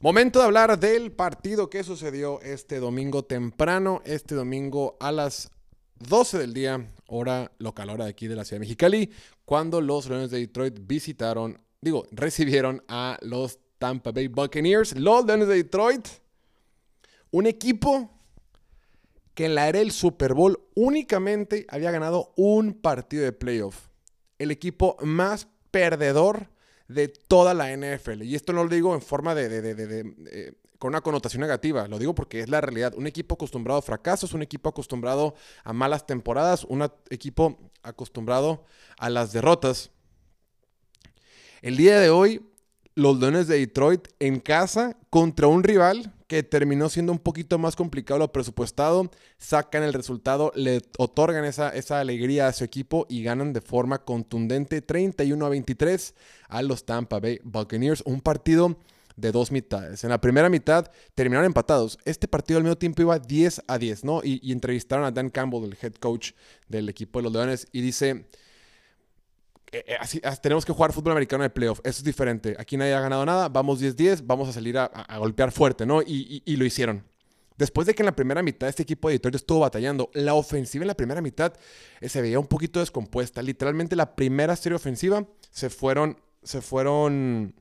Momento de hablar del partido que sucedió este domingo temprano, este domingo a las 12 del día, hora local, hora de aquí de la ciudad de Mexicali, cuando los Leones de Detroit visitaron, digo, recibieron a los Tampa Bay Buccaneers. Los Leones de Detroit, un equipo que en la era del Super Bowl únicamente había ganado un partido de playoff. El equipo más perdedor de toda la NFL. Y esto no lo digo en forma de, eh, con una connotación negativa, lo digo porque es la realidad. Un equipo acostumbrado a fracasos, un equipo acostumbrado a malas temporadas, un equipo acostumbrado a las derrotas. El día de hoy, los Leones de Detroit en casa contra un rival que terminó siendo un poquito más complicado lo presupuestado, sacan el resultado, le otorgan esa, esa alegría a su equipo y ganan de forma contundente 31 a 23 a los Tampa Bay Buccaneers. Un partido de dos mitades. En la primera mitad terminaron empatados. Este partido al mismo tiempo iba 10 a 10, ¿no? Y, y entrevistaron a Dan Campbell, el head coach del equipo de los Leones, y dice eh, eh, tenemos que jugar fútbol americano de playoff. Eso es diferente. Aquí nadie ha ganado nada. Vamos 10-10. Vamos a salir a, golpear fuerte, ¿no? Y, lo hicieron. Después de que en la primera mitad este equipo de Detroit estuvo batallando, la ofensiva en la primera mitad eh, se veía un poquito descompuesta. Literalmente la primera serie ofensiva se fueron, se fueron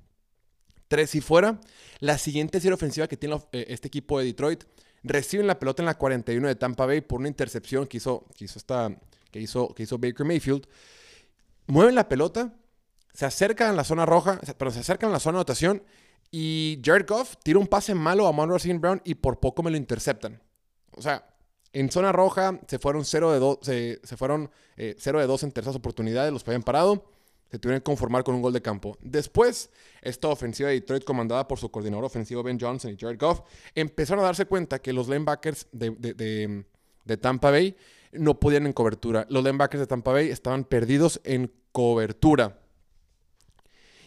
tres y fuera. La siguiente serie ofensiva que tiene este equipo de Detroit reciben la pelota en la 41 de Tampa Bay por una intercepción que hizo, esta, que hizo, que hizo Baker Mayfield mueven la pelota, se acercan a la zona roja, pero se acercan a la zona de anotación y Jared Goff tira un pase malo a Monroe St. Brown y por poco me lo interceptan. O sea, en zona roja se fueron 0 de 2, se, fueron 0 eh, de 2 en terceras oportunidades, los habían parado. Se tuvieron que conformar con un gol de campo. Después, esta ofensiva de Detroit, comandada por su coordinador ofensivo Ben Johnson y Jared Goff, empezaron a darse cuenta que los linebackers de, de Tampa Bay no podían en cobertura. Los linebackers de Tampa Bay estaban perdidos en cobertura.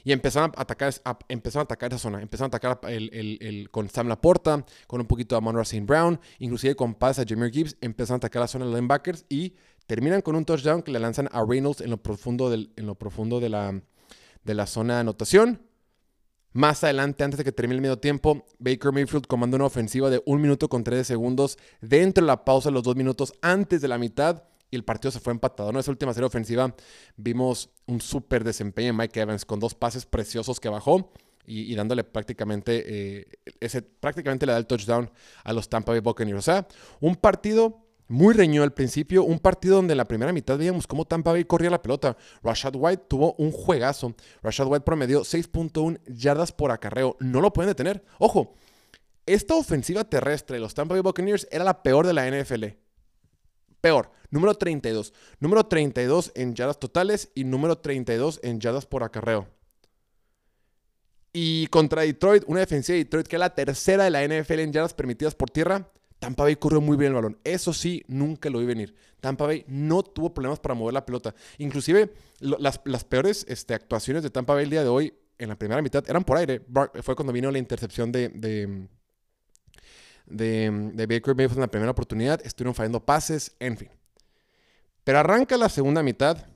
Y empezaron a atacar, empezaron a atacar esa zona. Empezaron a atacar el, con Sam Laporta, con un poquito a Monroe St. Brown, inclusive con pases a Jameer Gibbs. Empezaron a atacar la zona de los linebackers y terminan con un touchdown que le lanzan a Reynolds en lo profundo, en lo profundo de, la, de la zona de anotación. Más adelante, antes de que termine el medio tiempo, Baker Mayfield comanda una ofensiva de un minuto con 13 segundos dentro de la pausa los dos minutos antes de la mitad y el partido se fue empatado. En esa última serie ofensiva vimos un súper desempeño de Mike Evans con dos pases preciosos que bajó y, dándole prácticamente, eh, prácticamente le da el touchdown a los Tampa Bay Buccaneers. O sea, un partido muy reñido al principio, un partido donde en la primera mitad veíamos cómo Tampa Bay corría la pelota. Rashad White tuvo un juegazo. Rashad White promedió 6.1 yardas por acarreo. No lo pueden detener. Ojo, esta ofensiva terrestre de los Tampa Bay Buccaneers era la peor de la NFL. Peor. Número 32. Número 32 en yardas totales y número 32 en yardas por acarreo. Y contra Detroit, una defensiva de Detroit que es la tercera de la NFL en yardas permitidas por tierra, Tampa Bay corrió muy bien el balón. Eso sí, nunca lo vi venir. Tampa Bay no tuvo problemas para mover la pelota. Inclusive las, peores este, actuaciones de Tampa Bay el día de hoy, en la primera mitad, eran por aire. fue cuando vino la intercepción de, de, de, Baker Mayfield en la primera oportunidad. Estuvieron fallando pases, en fin. Pero arranca la segunda mitad.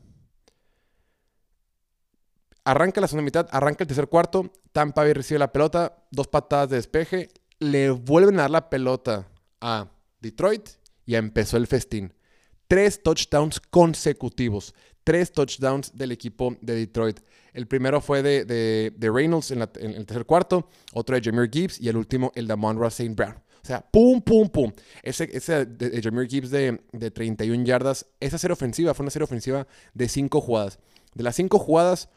Arranca la segunda mitad, arranca el tercer cuarto. Tampa Bay recibe la pelota, dos patadas de despeje. Le vuelven a dar la pelota a Detroit y empezó el festín. Tres touchdowns consecutivos. Tres touchdowns del equipo de Detroit. El primero fue de, de, Reynolds en, el tercer cuarto, otro de Jameer Gibbs y el último el de Monroe St. Brown. O sea, pum, pum, pum. Ese, ese de, Jameer Gibbs de, de 31 yardas, esa serie ofensiva fue una serie ofensiva de cinco jugadas. De las cinco jugadas,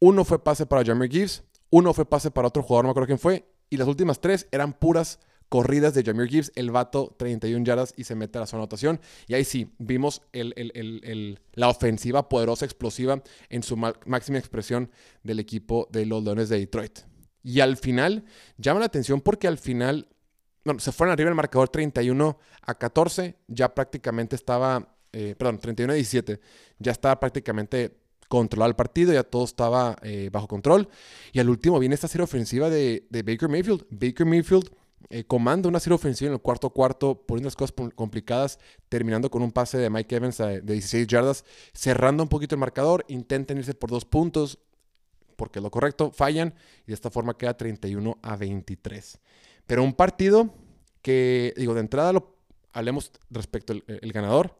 uno fue pase para Jameer Gibbs, uno fue pase para otro jugador, no me acuerdo quién fue, y las últimas tres eran puras corridas de Jameer Gibbs, el vato 31 yardas y se mete a la zona anotación. Y ahí sí, vimos la ofensiva poderosa, explosiva en su máxima expresión del equipo de los Leones de Detroit. Y al final, llama la atención porque al final, bueno, se fueron arriba el marcador 31 a 14, ya prácticamente estaba, eh, perdón, 31 a 17, ya estaba prácticamente controlado el partido, ya todo estaba eh, bajo control. Y al último viene esta serie ofensiva de Baker Mayfield. Baker Mayfield eh, comanda una serie ofensiva en el cuarto cuarto, poniendo las cosas complicadas, terminando con un pase de Mike Evans de 16 yardas, cerrando un poquito el marcador, intentan irse por dos puntos, porque lo correcto, fallan y de esta forma queda 31 a 23. Pero un partido que, digo, de entrada lo hablemos respecto al el ganador.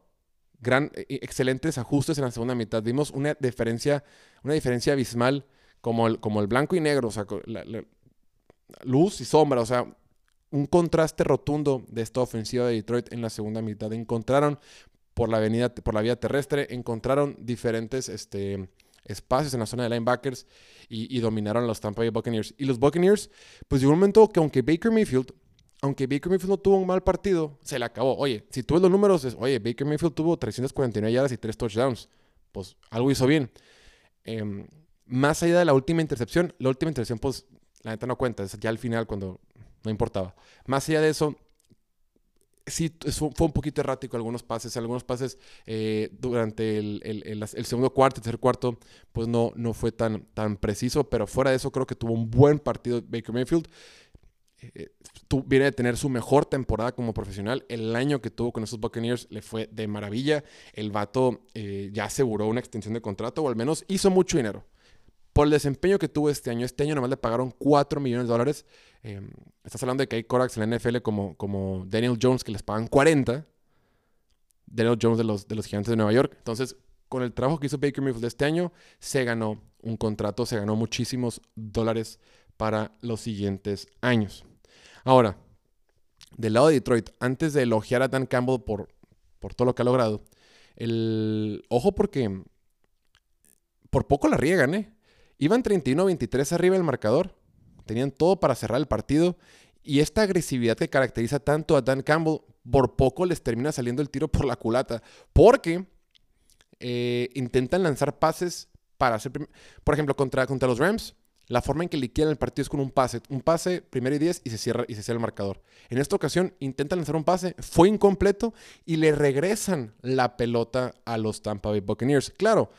Gran, e, e, excelentes ajustes en la segunda mitad. Vimos una diferencia, una diferencia abismal como el, como el blanco y negro, o sea, luz y sombra, o sea, un contraste rotundo de esta ofensiva de Detroit en la segunda mitad. Encontraron por la avenida, por la vía terrestre, encontraron diferentes este, espacios en la zona de linebackers y, y, dominaron los Tampa Bay Buccaneers. Y los Buccaneers, pues llegó un momento que aunque Baker Mayfield, aunque Baker Mayfield no tuvo un mal partido, se le acabó. Oye, si tú ves los números, es, oye, Baker Mayfield tuvo 349 yardas y 3 touchdowns. Pues algo hizo bien. Em, más allá de la última intercepción, la última intercepción, pues la neta no cuenta, es ya al final cuando no importaba. Más allá de eso, sí fue un poquito errático algunos pases. Algunos pases eh, durante el, segundo cuarto, tercer cuarto, pues no, no fue tan, tan preciso. Pero fuera de eso, creo que tuvo un buen partido Baker Mayfield. Eh, viene de tener su mejor temporada como profesional. El año que tuvo con esos Buccaneers le fue de maravilla. El vato eh, ya aseguró una extensión de contrato o al menos hizo mucho dinero por el desempeño que tuvo este año. Este año nomás le pagaron 4 millones de dólares. Em, estás hablando de que hay Corax en la NFL como, como Daniel Jones que les pagan 40. Daniel Jones de los, de los Gigantes de Nueva York. Entonces, con el trabajo que hizo Baker Mayfield este año, se ganó un contrato, se ganó muchísimos dólares para los siguientes años. Ahora, del lado de Detroit, antes de elogiar a Dan Campbell por, por todo lo que ha logrado, el ojo porque por poco la riegan, ¿eh? Iban 31-23 arriba del marcador. Tenían todo para cerrar el partido. Y esta agresividad que caracteriza tanto a Dan Campbell, por poco les termina saliendo el tiro por la culata. Porque eh, intentan lanzar pases para hacer. Por ejemplo, contra, contra los Rams, la forma en que liquidan el partido es con un pase. Un pase, primero y 10, y se cierra y se cierra el marcador. En esta ocasión intentan lanzar un pase, fue incompleto y le regresan la pelota a los Tampa Bay Buccaneers. Claro,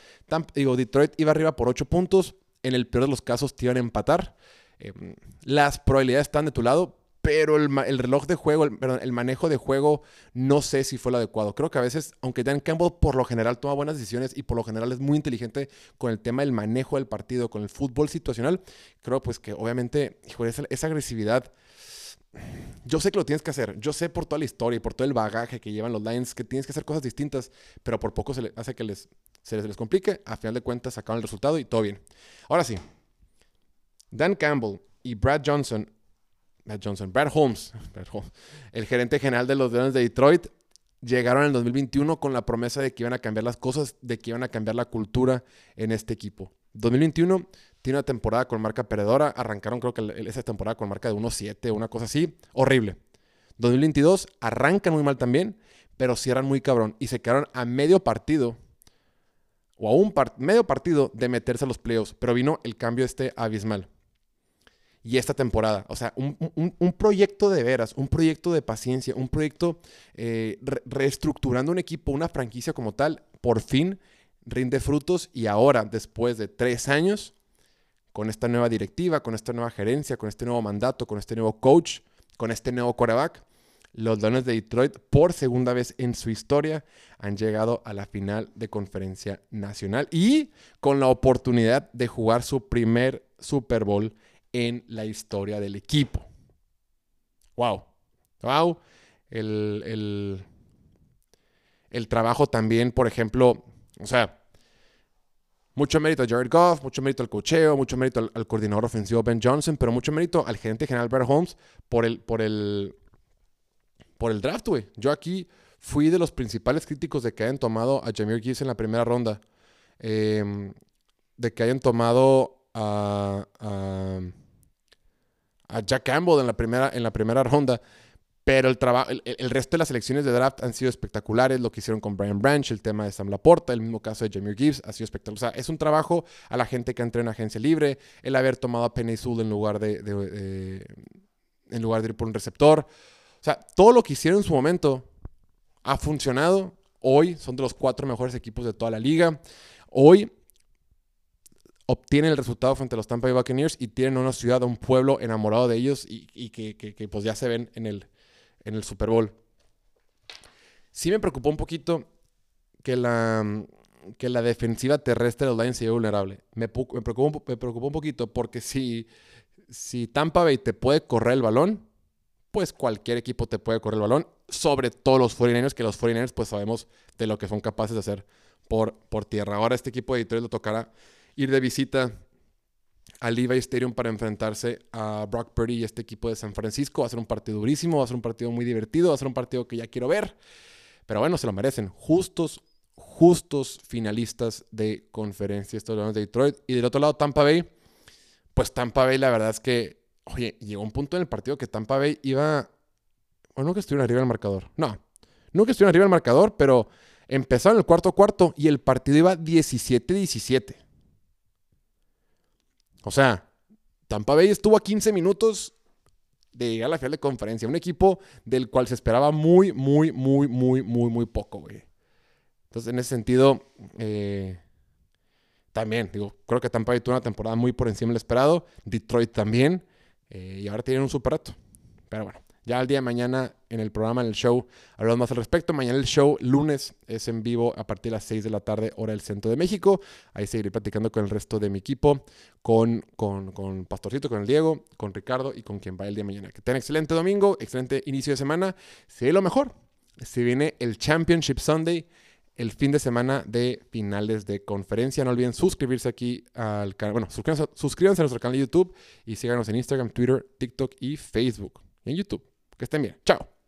digo, Detroit iba arriba por 8 puntos, en el peor de los casos te iban a empatar. Em, las probabilidades están de tu lado, pero el, reloj de juego, el, perdón, el manejo de juego, no sé si fue lo adecuado. Creo que a veces, aunque Dan Campbell por lo general toma buenas decisiones y por lo general es muy inteligente con el tema del manejo del partido, con el fútbol situacional, creo pues que obviamente, hijo, esa, esa agresividad, yo sé que lo tienes que hacer. Yo sé por toda la historia y por todo el bagaje que llevan los Lions que tienes que hacer cosas distintas, pero por poco se le hace que les, se les, complique. A final de cuentas sacaron el resultado y todo bien. Ahora sí, Dan Campbell y Brad Johnson, Brad Johnson, Brad Holmes, el gerente general de los Lions de Detroit, llegaron en el 2021 con la promesa de que iban a cambiar las cosas, de que iban a cambiar la cultura en este equipo. 2021 tiene una temporada con marca perdedora. Arrancaron, creo que esa temporada con marca de 1-7, una cosa así. Horrible. 2022 arrancan muy mal también, pero cierran muy cabrón. Y se quedaron a medio partido, o a un medio partido de meterse a los playoffs. Pero vino el cambio este abismal. Y esta temporada, o sea, un, proyecto de veras, un proyecto de paciencia, un proyecto eh, reestructurando un equipo, una franquicia como tal, por fin rinde frutos y ahora, después de tres años, con esta nueva directiva, con esta nueva gerencia, con este nuevo mandato, con este nuevo coach, con este nuevo quarterback, los Lions de Detroit por segunda vez en su historia han llegado a la final de conferencia nacional y con la oportunidad de jugar su primer Super Bowl en la historia del equipo. Wow. Wow. El, el, el trabajo también, por ejemplo, o sea, mucho mérito a Jared Goff, mucho mérito al cocheo, mucho mérito al, coordinador ofensivo Ben Johnson, pero mucho mérito al gerente general Brad Holmes por el, por el, por el draft, güey. Yo aquí fui de los principales críticos de que hayan tomado a Jameer Gibbs en la primera ronda. Em, de que hayan tomado a, a, a, Jack Campbell en la primera, en la primera ronda. Pero el, trabajo, el, resto de las elecciones de draft han sido espectaculares. Lo que hicieron con Brian Branch, el tema de Sam Laporta, el mismo caso de Jameer Gibbs, ha sido espectacular. O sea, es un trabajo a la gente que entra en agencia libre, el haber tomado a Penny Sewell en lugar de, en lugar de ir por un receptor. O sea, todo lo que hicieron en su momento ha funcionado. Hoy son de los cuatro mejores equipos de toda la liga. Hoy obtienen el resultado frente a los Tampa Bay Buccaneers y tienen una ciudad, un pueblo enamorado de ellos y, que, que, pues ya se ven en el, en el Super Bowl. Sí me preocupó un poquito que la, que la defensiva terrestre de los Lions se vulnerable. Me, preocupa, me preocupa un poquito porque si, si Tampa Bay te puede correr el balón, pues cualquier equipo te puede correr el balón, sobre todo los 49ers, que los 49ers pues sabemos de lo que son capaces de hacer por, por tierra. Ahora este equipo de Detroit le tocará ir de visita al Levi Stadium para enfrentarse a Brock Purdy y este equipo de San Francisco. Va a ser un partido durísimo, va a ser un partido muy divertido, va a ser un partido que ya quiero ver. Pero bueno, se lo merecen. Justos, justos finalistas de conferencia estos de Detroit. Y del otro lado, Tampa Bay. Pues Tampa Bay, la verdad es que, oye, llegó un punto en el partido que Tampa Bay iba. Bueno, no que estuvieron arriba del marcador. No, que estuvieron arriba del marcador, pero empezaron el cuarto cuarto y el partido iba 17-17. O sea, Tampa Bay estuvo a 15 minutos de llegar a la final de conferencia. Un equipo del cual se esperaba muy, muy, muy, muy, muy, muy poco, güey. Entonces, en ese sentido, eh, también, digo, creo que Tampa Bay tuvo una temporada muy por encima del esperado. Detroit también. Eh, y ahora tienen un super reto. Pero bueno, ya el día de mañana en el programa, en el show, hablamos más al respecto. Mañana el show, lunes, es en vivo a partir de las 6 de la tarde, hora del centro de México. Ahí seguiré platicando con el resto de mi equipo, con, con, con Pastorcito, con el Diego, con Ricardo y con quien va el día de mañana. Que tengan excelente domingo, excelente inicio de semana. Se lo mejor. Se viene el Championship Sunday el fin de semana de finales de conferencia. No olviden suscribirse aquí al canal. Bueno, suscríbanse, suscríbanse, a nuestro canal de YouTube y síganos en Instagram, Twitter, TikTok y Facebook. En YouTube. Que estén bien. Chao.